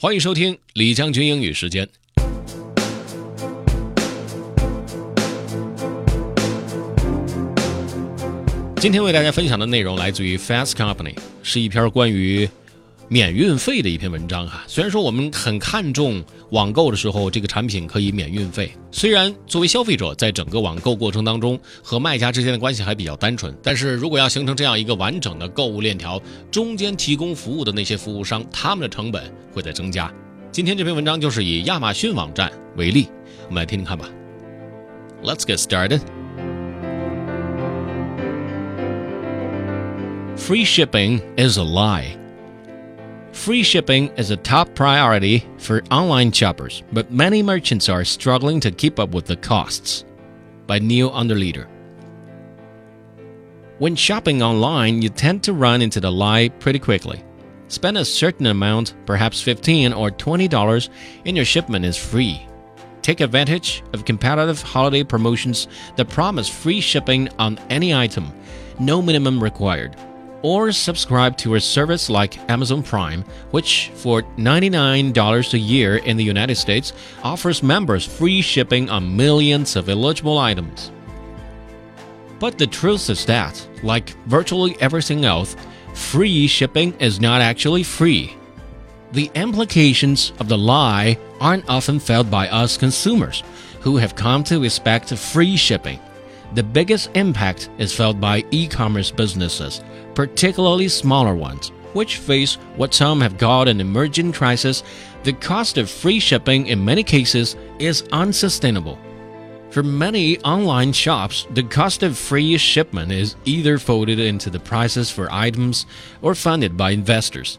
欢迎收听李将军英语时间。今天为大家分享的内容来自于 Fast Company，是一篇关于免运费的一篇文章哈。虽然说我们很看重网购的时候这个产品可以免运费，虽然作为消费者在整个网购过程当中和卖家之间的关系还比较单纯，但是如果要形成这样一个完整的购物链条，中间提供服务的那些服务商，他们的成本会在增加。今天这篇文章就是以亚马逊网站为例，我们来听听看吧。Let's get started. Free shipping is a lie. Free shipping is a top priority for online shoppers, but many merchants are struggling to keep up with the costs. By Neal Ungerleider. When shopping online, you tend to run into the lie pretty quickly. Spend a certain amount, perhaps 15 or $20, and your shipment is free. Take advantage of competitive holiday promotions that promise free shipping on any item, no minimum required. Or subscribe to a service like Amazon Prime, which for $99 a year in the United States offers members free shipping on millions of eligible items. But the truth is that, like virtually everything else, free shipping is not actually free. The implications of the lie aren't often felt by us consumers, who have come to expect free shipping. The biggest impact is felt by e commerce businesses, particularly smaller ones, which face what some have called an emerging crisis. The cost of free shipping in many cases is unsustainable. For many online shops, the cost of free shipment is either folded into the prices for items or funded by investors.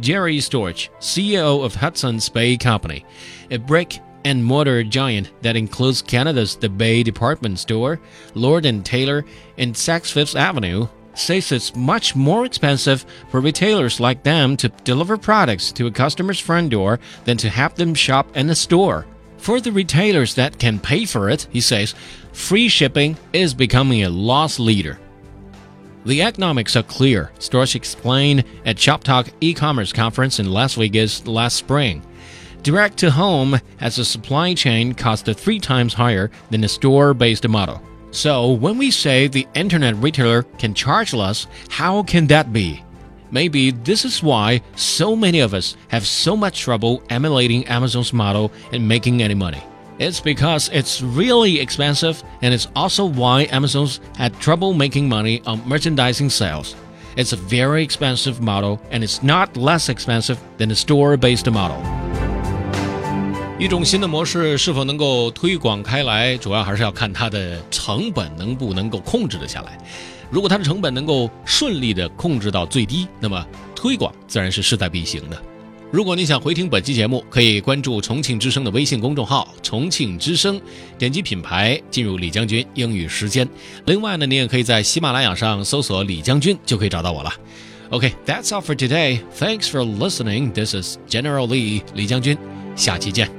Jerry Storch, CEO of Hudson's Bay Company, a brick and mortar giant that includes Canada's The Bay Department Store, Lord and Taylor, and Saks Fifth Avenue, says it's much more expensive for retailers like them to deliver products to a customer's front door than to have them shop in a store. For the retailers that can pay for it, he says, free shipping is becoming a loss leader. The economics are clear, Storch explained at Shop Talk e-commerce conference in Las Vegas last spring. Direct to home has a supply chain cost three times higher than a store-based model. So when we say the internet retailer can charge less, how can that be? Maybe this is why so many of us have so much trouble emulating Amazon's model and making any money. It's because it's really expensive, and it's also why Amazon's had trouble making money on merchandising sales. It's a very expensive model, and it's not less expensive than a store based model. 一种新的模式是否能够推广开来，主要还是要看它的成本能不能够控制得下来。如果它的成本能够顺利的控制到最低，那么推广自然是势在必行的。如果你想回听本期节目，可以关注重庆之声的微信公众号“重庆之声”，点击品牌进入李将军英语时间。另外呢，你也可以在喜马拉雅上搜索李将军，就可以找到我了。OK，that's all for today. Thanks for listening. This is General Lee 李将军，下期见。